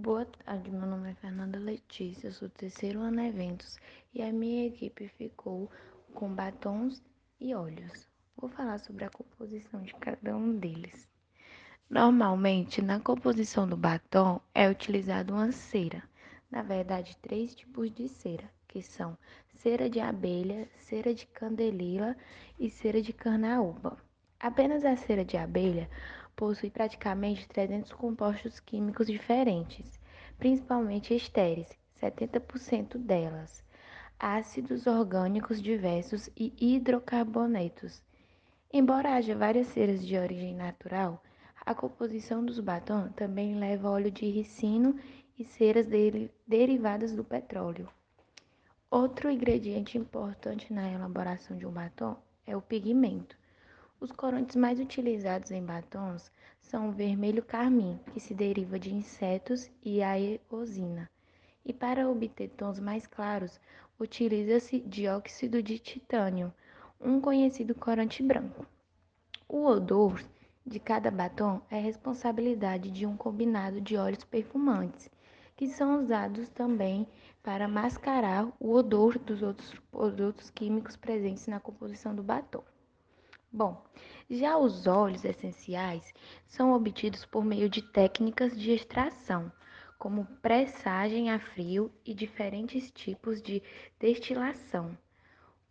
Boa tarde, meu nome é Fernanda Letícia, sou do terceiro ano eventos e a minha equipe ficou com batons e óleos. Vou falar sobre a composição de cada um deles. Normalmente, na composição do batom é utilizado uma cera, na verdade, três tipos de cera, que são cera de abelha, cera de candelila e cera de carnaúba. Apenas a cera de abelha possui praticamente 300 compostos químicos diferentes, principalmente estéreis, 70% delas, ácidos orgânicos diversos e hidrocarbonetos. Embora haja várias ceras de origem natural, a composição dos batons também leva óleo de ricino e ceras derivadas do petróleo. Outro ingrediente importante na elaboração de um batom é o pigmento. Os corantes mais utilizados em batons são o vermelho carmim, que se deriva de insetos, e a eosina. E para obter tons mais claros, utiliza-se dióxido de titânio, um conhecido corante branco. O odor de cada batom é responsabilidade de um combinado de óleos perfumantes, que são usados também para mascarar o odor dos outros produtos químicos presentes na composição do batom. Bom, já os óleos essenciais são obtidos por meio de técnicas de extração, como pressagem a frio e diferentes tipos de destilação.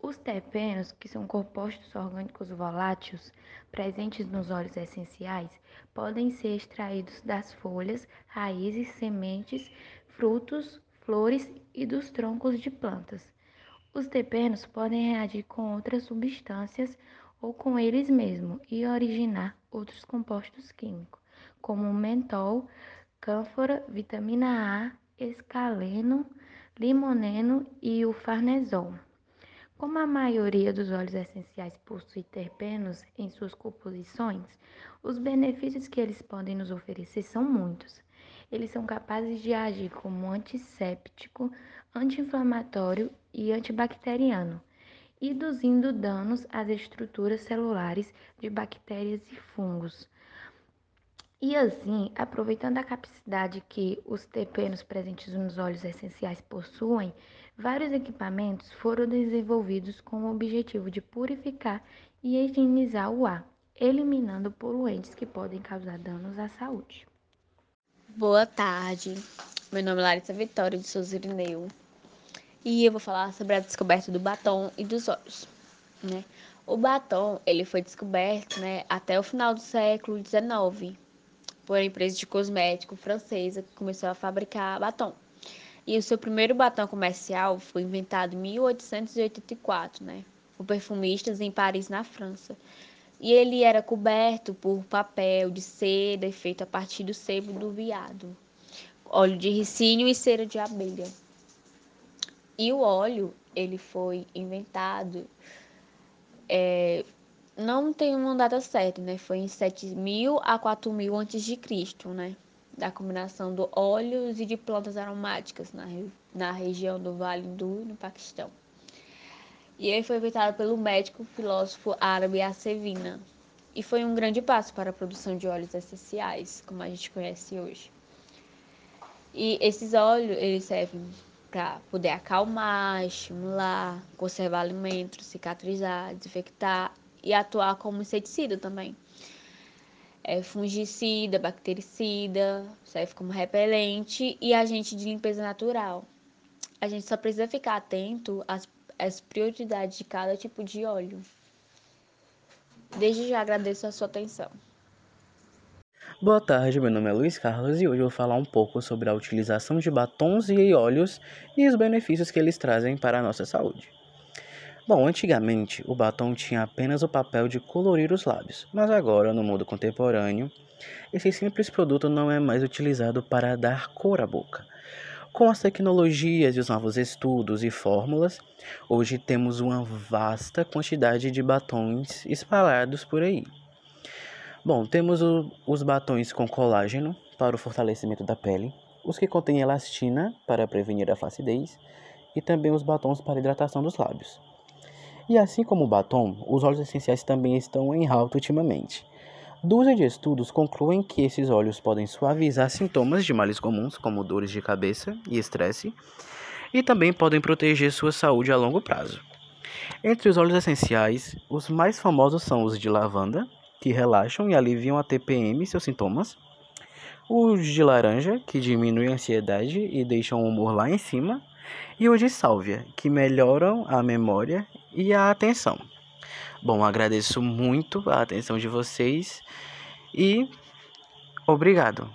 Os terpenos, que são compostos orgânicos voláteis presentes nos óleos essenciais, podem ser extraídos das folhas, raízes, sementes, frutos, flores e dos troncos de plantas. Os terpenos podem reagir com outras substâncias ou com eles mesmos e originar outros compostos químicos, como mentol, cânfora, vitamina A, escaleno, limoneno e o farnesol. Como a maioria dos óleos essenciais possui terpenos em suas composições, os benefícios que eles podem nos oferecer são muitos. Eles são capazes de agir como antisséptico, anti-inflamatório e antibacteriano, induzindo danos às estruturas celulares de bactérias e fungos. E assim, aproveitando a capacidade que os terpenos presentes nos óleos essenciais possuem, Vários equipamentos foram desenvolvidos com o objetivo de purificar e higienizar o ar, eliminando poluentes que podem causar danos à saúde. Boa tarde, meu nome é Larissa Vitória de Souza Irineu e eu vou falar sobre a descoberta do batom e dos olhos. Né? O batom ele foi descoberto né, até o final do século XIX por uma empresa de cosmético francesa que começou a fabricar batom. E o seu primeiro batom comercial foi inventado em 1884, né? Por perfumistas em Paris, na França. E ele era coberto por papel de seda feito a partir do sebo do veado, óleo de ricínio e cera de abelha. E o óleo, ele foi inventado, é, não tem uma data certa, né? Foi em 7000 a 4000 antes de Cristo, né? da combinação de óleos e de plantas aromáticas na, na região do Vale Hindu, no Paquistão. E ele foi inventado pelo médico filósofo árabe Acevina e foi um grande passo para a produção de óleos essenciais, como a gente conhece hoje. E esses óleos, eles servem para poder acalmar, estimular, conservar alimentos, cicatrizar, desinfectar e atuar como inseticida também é fungicida, bactericida, serve como repelente e agente de limpeza natural. A gente só precisa ficar atento às, às prioridades de cada tipo de óleo. Desde já agradeço a sua atenção. Boa tarde, meu nome é Luiz Carlos e hoje eu vou falar um pouco sobre a utilização de batons e óleos e os benefícios que eles trazem para a nossa saúde. Bom, antigamente o batom tinha apenas o papel de colorir os lábios, mas agora, no mundo contemporâneo, esse simples produto não é mais utilizado para dar cor à boca. Com as tecnologias e os novos estudos e fórmulas, hoje temos uma vasta quantidade de batons espalhados por aí. Bom, temos o, os batons com colágeno para o fortalecimento da pele, os que contêm elastina para prevenir a flacidez e também os batons para hidratação dos lábios. E assim como o batom, os óleos essenciais também estão em alta ultimamente. Dúzia de estudos concluem que esses óleos podem suavizar sintomas de males comuns, como dores de cabeça e estresse, e também podem proteger sua saúde a longo prazo. Entre os óleos essenciais, os mais famosos são os de lavanda, que relaxam e aliviam a TPM e seus sintomas, os de laranja, que diminuem a ansiedade e deixam o humor lá em cima, e os de sálvia, que melhoram a memória e a atenção. Bom, agradeço muito a atenção de vocês e obrigado.